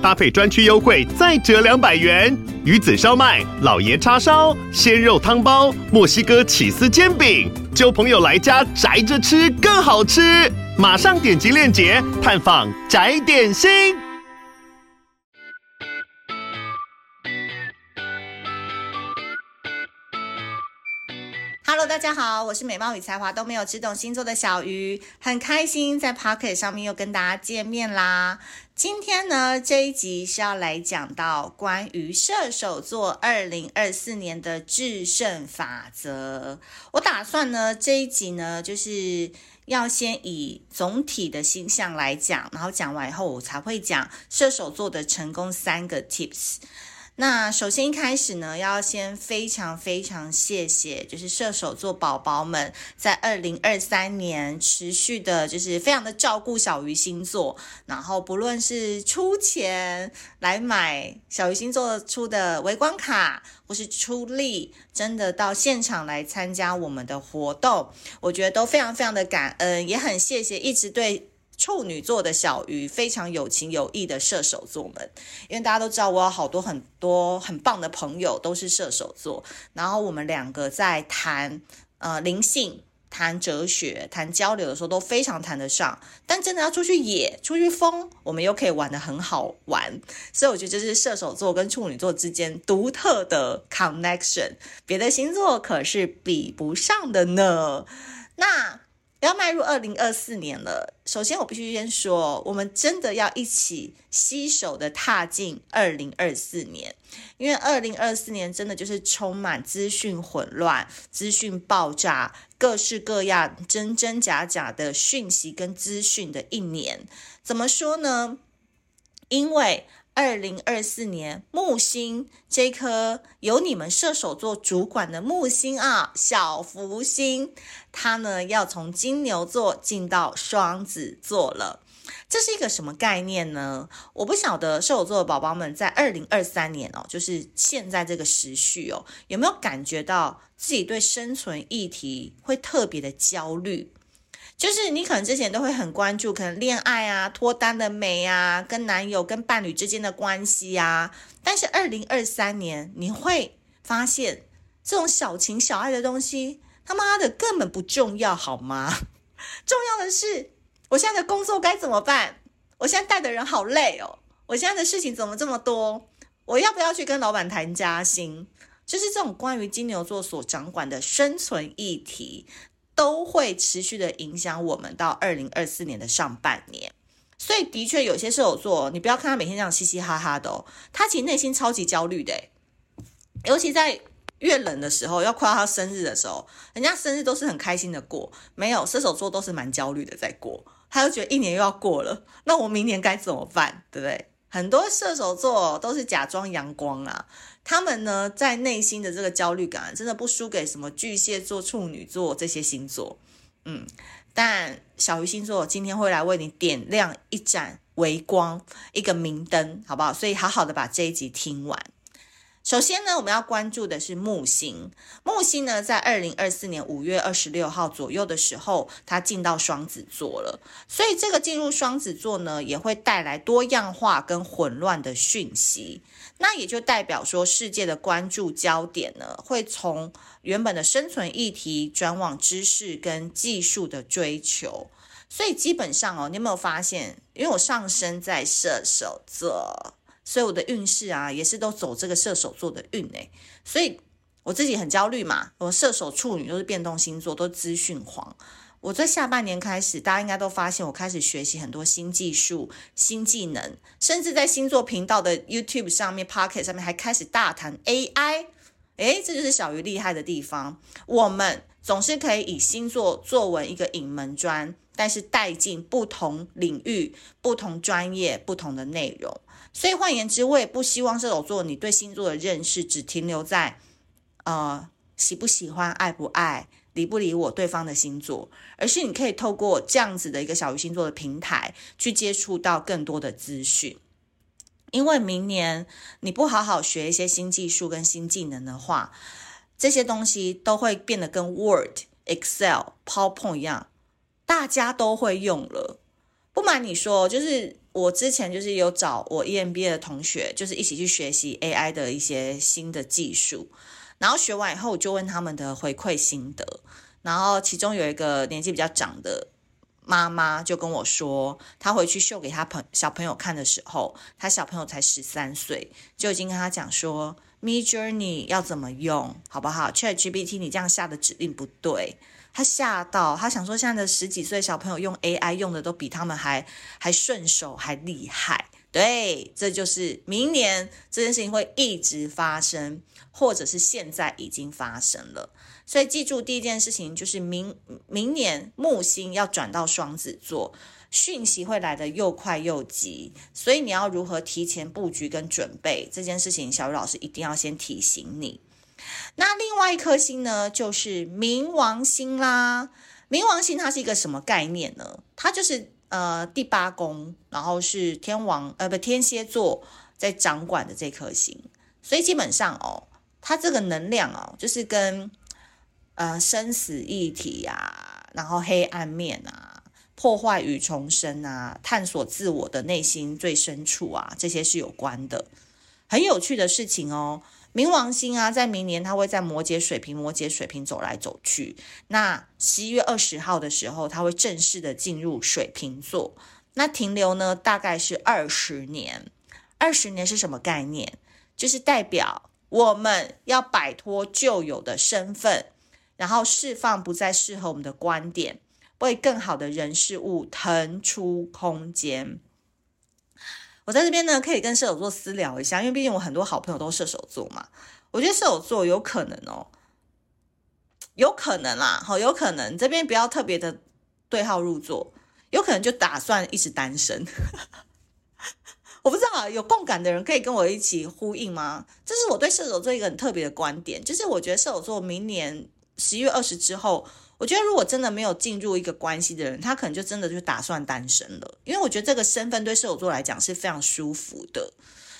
搭配专区优惠再折两百元。鱼子烧麦、老爷叉烧、鲜肉汤包、墨西哥起司煎饼，揪朋友来家宅着吃更好吃。马上点击链接探访宅点心。Hello，大家好，我是美貌与才华都没有，只懂星座的小鱼，很开心在 Pocket 上面又跟大家见面啦。今天呢，这一集是要来讲到关于射手座二零二四年的制胜法则。我打算呢，这一集呢，就是要先以总体的星象来讲，然后讲完以后，我才会讲射手座的成功三个 tips。那首先一开始呢，要先非常非常谢谢，就是射手座宝宝们在二零二三年持续的，就是非常的照顾小鱼星座，然后不论是出钱来买小鱼星座出的微光卡，或是出力真的到现场来参加我们的活动，我觉得都非常非常的感恩，也很谢谢一直对。处女座的小鱼非常有情有义的射手座们，因为大家都知道我有好多很多很棒的朋友都是射手座，然后我们两个在谈呃灵性、谈哲学、谈交流的时候都非常谈得上，但真的要出去野、出去疯，我们又可以玩得很好玩，所以我觉得这是射手座跟处女座之间独特的 connection，别的星座可是比不上的呢。那。要迈入二零二四年了，首先我必须先说，我们真的要一起携手的踏进二零二四年，因为二零二四年真的就是充满资讯混乱、资讯爆炸、各式各样真真假假的讯息跟资讯的一年。怎么说呢？因为二零二四年木星这颗由你们射手座主管的木星啊，小福星，它呢要从金牛座进到双子座了。这是一个什么概念呢？我不晓得射手座的宝宝们在二零二三年哦，就是现在这个时序哦，有没有感觉到自己对生存议题会特别的焦虑？就是你可能之前都会很关注，可能恋爱啊、脱单的美啊、跟男友、跟伴侣之间的关系啊。但是二零二三年，你会发现这种小情小爱的东西，他妈的根本不重要，好吗？重要的是，我现在的工作该怎么办？我现在带的人好累哦，我现在的事情怎么这么多？我要不要去跟老板谈加薪？就是这种关于金牛座所掌管的生存议题。都会持续的影响我们到二零二四年的上半年，所以的确有些射手座，你不要看他每天这样嘻嘻哈哈的哦，他其实内心超级焦虑的，尤其在越冷的时候，要快到他生日的时候，人家生日都是很开心的过，没有射手座都是蛮焦虑的在过，他就觉得一年又要过了，那我明年该怎么办，对不对？很多射手座都是假装阳光啊。他们呢，在内心的这个焦虑感，真的不输给什么巨蟹座、处女座这些星座。嗯，但小鱼星座今天会来为你点亮一盏微光，一个明灯，好不好？所以好好的把这一集听完。首先呢，我们要关注的是木星。木星呢，在二零二四年五月二十六号左右的时候，它进到双子座了。所以这个进入双子座呢，也会带来多样化跟混乱的讯息。那也就代表说，世界的关注焦点呢，会从原本的生存议题转往知识跟技术的追求。所以基本上哦，你有没有发现？因为我上升在射手座。所以我的运势啊，也是都走这个射手座的运诶，所以我自己很焦虑嘛。我射手处女都是变动星座，都资讯黄。我在下半年开始，大家应该都发现我开始学习很多新技术、新技能，甚至在星座频道的 YouTube 上面、Pocket 上面还开始大谈 AI。诶，这就是小鱼厉害的地方。我们总是可以以星座作为一个隐门砖，但是带进不同领域、不同专业、不同的内容。所以换言之，我也不希望射手座你对星座的认识只停留在，呃，喜不喜欢、爱不爱、理不理我对方的星座，而是你可以透过这样子的一个小鱼星座的平台去接触到更多的资讯。因为明年你不好好学一些新技术跟新技能的话，这些东西都会变得跟 Word、Excel、PowerPoint 一样，大家都会用了。不瞒你说，就是我之前就是有找我 EMBA 的同学，就是一起去学习 AI 的一些新的技术，然后学完以后，我就问他们的回馈心得，然后其中有一个年纪比较长的。妈妈就跟我说，她回去秀给她朋小朋友看的时候，她小朋友才十三岁，就已经跟她讲说，Me Journey 要怎么用，好不好？ChatGPT 你这样下的指令不对，他吓到，他想说现在的十几岁小朋友用 AI 用的都比他们还还顺手还厉害，对，这就是明年这件事情会一直发生，或者是现在已经发生了。所以记住，第一件事情就是明明年木星要转到双子座，讯息会来得又快又急，所以你要如何提前布局跟准备这件事情，小雨老师一定要先提醒你。那另外一颗星呢，就是冥王星啦。冥王星它是一个什么概念呢？它就是呃第八宫，然后是天王呃不天蝎座在掌管的这颗星，所以基本上哦，它这个能量哦，就是跟呃，生死议题啊，然后黑暗面啊，破坏与重生啊，探索自我的内心最深处啊，这些是有关的。很有趣的事情哦，冥王星啊，在明年它会在摩羯、水瓶、摩羯、水瓶走来走去。那十一月二十号的时候，它会正式的进入水瓶座。那停留呢，大概是二十年。二十年是什么概念？就是代表我们要摆脱旧有的身份。然后释放不再适合我们的观点，为更好的人事物腾出空间。我在这边呢，可以跟射手座私聊一下，因为毕竟我很多好朋友都是射手座嘛。我觉得射手座有可能哦，有可能啦，好，有可能这边不要特别的对号入座，有可能就打算一直单身。我不知道有共感的人可以跟我一起呼应吗？这是我对射手座一个很特别的观点，就是我觉得射手座明年。十一月二十之后，我觉得如果真的没有进入一个关系的人，他可能就真的就打算单身了。因为我觉得这个身份对射手座来讲是非常舒服的。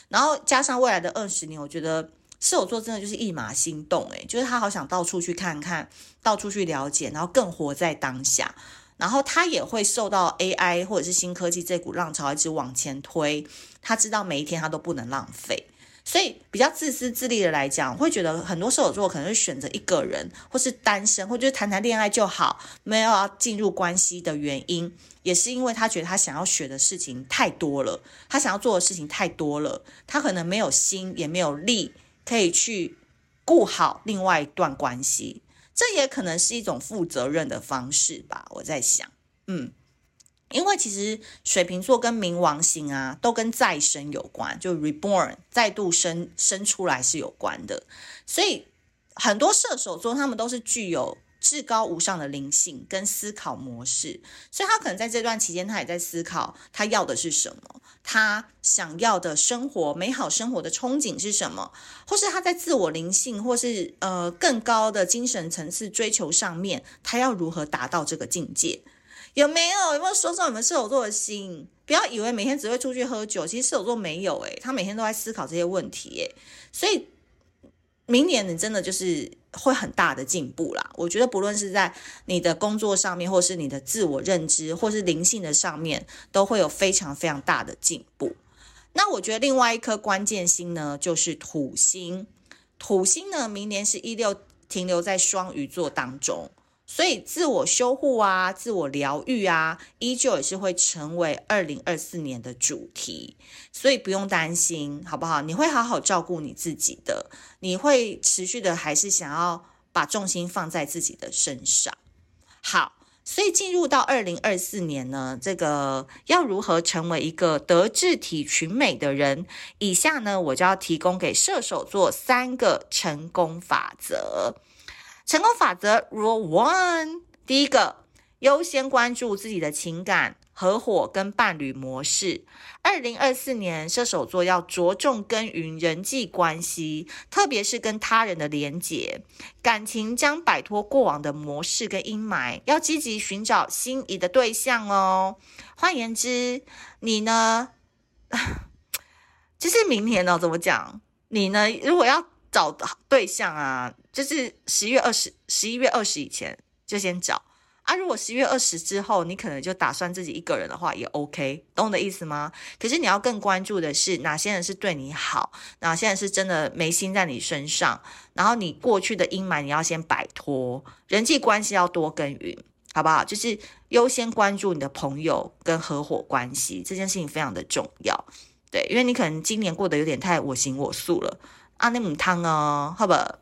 然后加上未来的二十年，我觉得射手座真的就是一马心动，诶，就是他好想到处去看看，到处去了解，然后更活在当下。然后他也会受到 AI 或者是新科技这股浪潮一直往前推，他知道每一天他都不能浪费。所以比较自私自利的来讲，会觉得很多射手座可能会选择一个人，或是单身，或者谈谈恋爱就好，没有要进入关系的原因，也是因为他觉得他想要学的事情太多了，他想要做的事情太多了，他可能没有心也没有力可以去顾好另外一段关系，这也可能是一种负责任的方式吧。我在想，嗯。因为其实水瓶座跟冥王星啊，都跟再生有关，就 reborn 再度生生出来是有关的。所以很多射手座他们都是具有至高无上的灵性跟思考模式，所以他可能在这段期间，他也在思考他要的是什么，他想要的生活美好生活的憧憬是什么，或是他在自我灵性或是呃更高的精神层次追求上面，他要如何达到这个境界。有没有有没有说中你们射手座的心？不要以为每天只会出去喝酒，其实射手座没有诶，他每天都在思考这些问题诶，所以明年你真的就是会很大的进步啦。我觉得不论是在你的工作上面，或是你的自我认知，或是灵性的上面，都会有非常非常大的进步。那我觉得另外一颗关键星呢，就是土星。土星呢，明年是一六停留在双鱼座当中。所以，自我修护啊，自我疗愈啊，依旧也是会成为二零二四年的主题。所以不用担心，好不好？你会好好照顾你自己的，你会持续的还是想要把重心放在自己的身上。好，所以进入到二零二四年呢，这个要如何成为一个德智体群美的人？以下呢，我就要提供给射手座三个成功法则。成功法则 Rule One，第一个，优先关注自己的情感合伙跟伴侣模式。二零二四年，射手座要着重耕耘人际关系，特别是跟他人的连结，感情将摆脱过往的模式跟阴霾，要积极寻找心仪的对象哦。换言之，你呢，就是明年呢、哦，怎么讲？你呢，如果要找对象啊，就是十月二十、十一月二十以前就先找。啊，如果十月二十之后，你可能就打算自己一个人的话，也 OK，懂我的意思吗？可是你要更关注的是哪些人是对你好，哪些人是真的没心在你身上，然后你过去的阴霾你要先摆脱，人际关系要多耕耘，好不好？就是优先关注你的朋友跟合伙关系，这件事情非常的重要，对，因为你可能今年过得有点太我行我素了，啊，那母汤哦，好不好？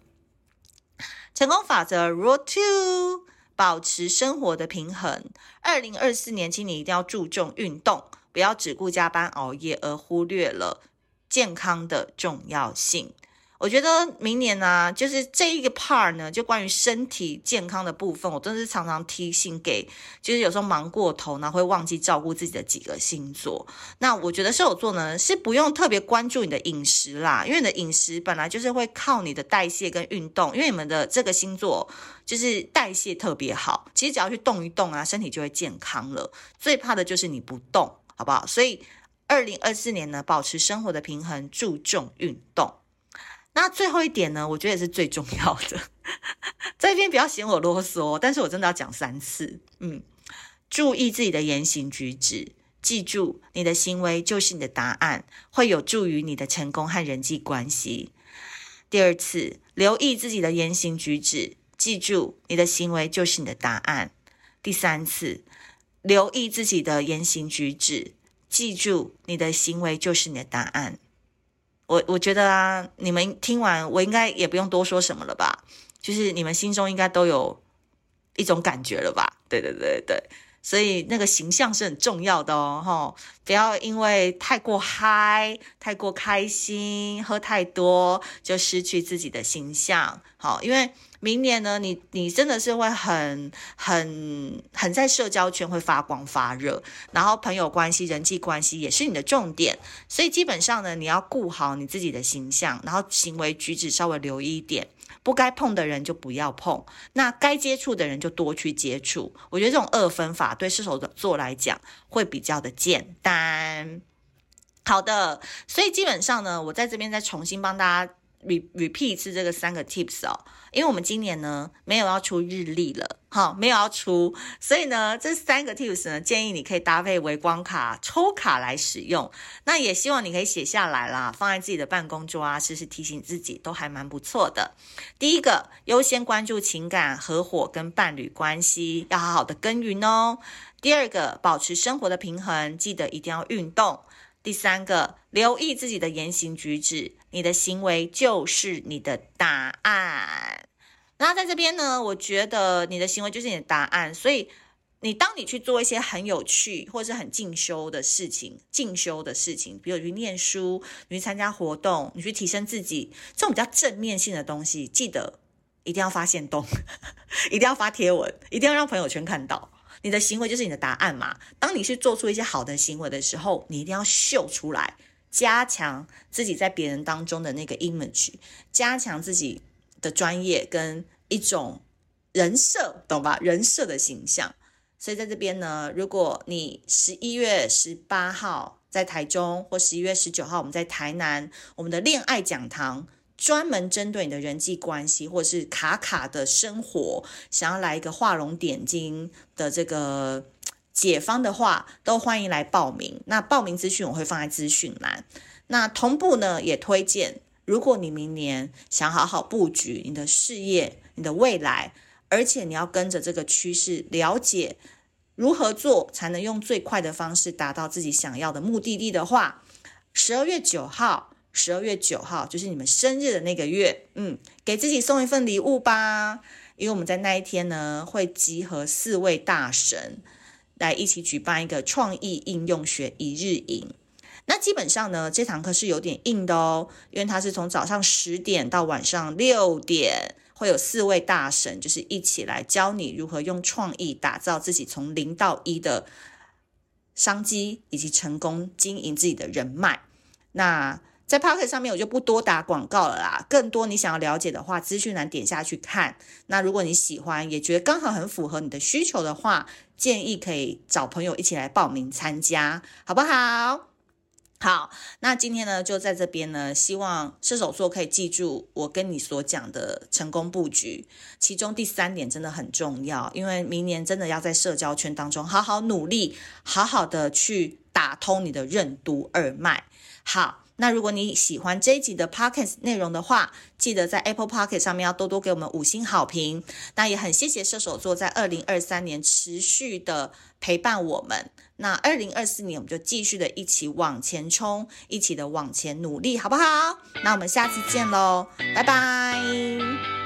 成功法则 Rule Two。保持生活的平衡。二零二四年，请你一定要注重运动，不要只顾加班熬夜，而忽略了健康的重要性。我觉得明年呢、就是这一个 part 呢，就关于身体健康的部分，我真的是常常提醒给，就是有时候忙过头呢，会忘记照顾自己的几个星座。那我觉得射手座呢，是不用特别关注你的饮食啦，因为你的饮食本来就是会靠你的代谢跟运动，因为你们的这个星座就是代谢特别好，其实只要去动一动啊，身体就会健康了。最怕的就是你不动，好不好？所以二零二四年呢，保持生活的平衡，注重运动。那最后一点呢，我觉得也是最重要的。这边不要嫌我啰嗦，但是我真的要讲三次。嗯，注意自己的言行举止，记住你的行为就是你的答案，会有助于你的成功和人际关系。第二次，留意自己的言行举止，记住你的行为就是你的答案。第三次，留意自己的言行举止，记住你的行为就是你的答案。我我觉得啊，你们听完我应该也不用多说什么了吧？就是你们心中应该都有一种感觉了吧？对对对对，所以那个形象是很重要的哦，吼，不要因为太过嗨、太过开心、喝太多就失去自己的形象。好，因为。明年呢，你你真的是会很很很在社交圈会发光发热，然后朋友关系、人际关系也是你的重点，所以基本上呢，你要顾好你自己的形象，然后行为举止稍微留意一点，不该碰的人就不要碰，那该接触的人就多去接触。我觉得这种二分法对射手座来讲会比较的简单。好的，所以基本上呢，我在这边再重新帮大家。Repeat 一次这个三个 tips 哦，因为我们今年呢没有要出日历了，哈，没有要出，所以呢这三个 tips 呢建议你可以搭配微光卡抽卡来使用，那也希望你可以写下来啦，放在自己的办公桌啊，时时提醒自己，都还蛮不错的。第一个，优先关注情感、合伙跟伴侣关系，要好好的耕耘哦。第二个，保持生活的平衡，记得一定要运动。第三个，留意自己的言行举止，你的行为就是你的答案。那在这边呢，我觉得你的行为就是你的答案。所以，你当你去做一些很有趣或是很进修的事情，进修的事情，比如去念书，你去参加活动，你去提升自己，这种比较正面性的东西，记得一定要发现动，一定要发贴文，一定要让朋友圈看到。你的行为就是你的答案嘛。当你去做出一些好的行为的时候，你一定要秀出来，加强自己在别人当中的那个 image，加强自己的专业跟一种人设，懂吧？人设的形象。所以在这边呢，如果你十一月十八号在台中，或十一月十九号我们在台南，我们的恋爱讲堂。专门针对你的人际关系，或者是卡卡的生活，想要来一个画龙点睛的这个解方的话，都欢迎来报名。那报名资讯我会放在资讯栏。那同步呢，也推荐，如果你明年想好好布局你的事业、你的未来，而且你要跟着这个趋势，了解如何做才能用最快的方式达到自己想要的目的地的话，十二月九号。十二月九号就是你们生日的那个月，嗯，给自己送一份礼物吧。因为我们在那一天呢，会集合四位大神来一起举办一个创意应用学一日营。那基本上呢，这堂课是有点硬的哦，因为它是从早上十点到晚上六点，会有四位大神，就是一起来教你如何用创意打造自己从零到一的商机以及成功经营自己的人脉。那在 Podcast 上面我就不多打广告了啦。更多你想要了解的话，资讯栏点下去看。那如果你喜欢，也觉得刚好很符合你的需求的话，建议可以找朋友一起来报名参加，好不好？好，那今天呢，就在这边呢，希望射手座可以记住我跟你所讲的成功布局，其中第三点真的很重要，因为明年真的要在社交圈当中好好努力，好好的去打通你的任督二脉。好。那如果你喜欢这一集的 Podcast 内容的话，记得在 Apple Pocket 上面要多多给我们五星好评。那也很谢谢射手座在二零二三年持续的陪伴我们。那二零二四年我们就继续的一起往前冲，一起的往前努力，好不好？那我们下次见喽，拜拜。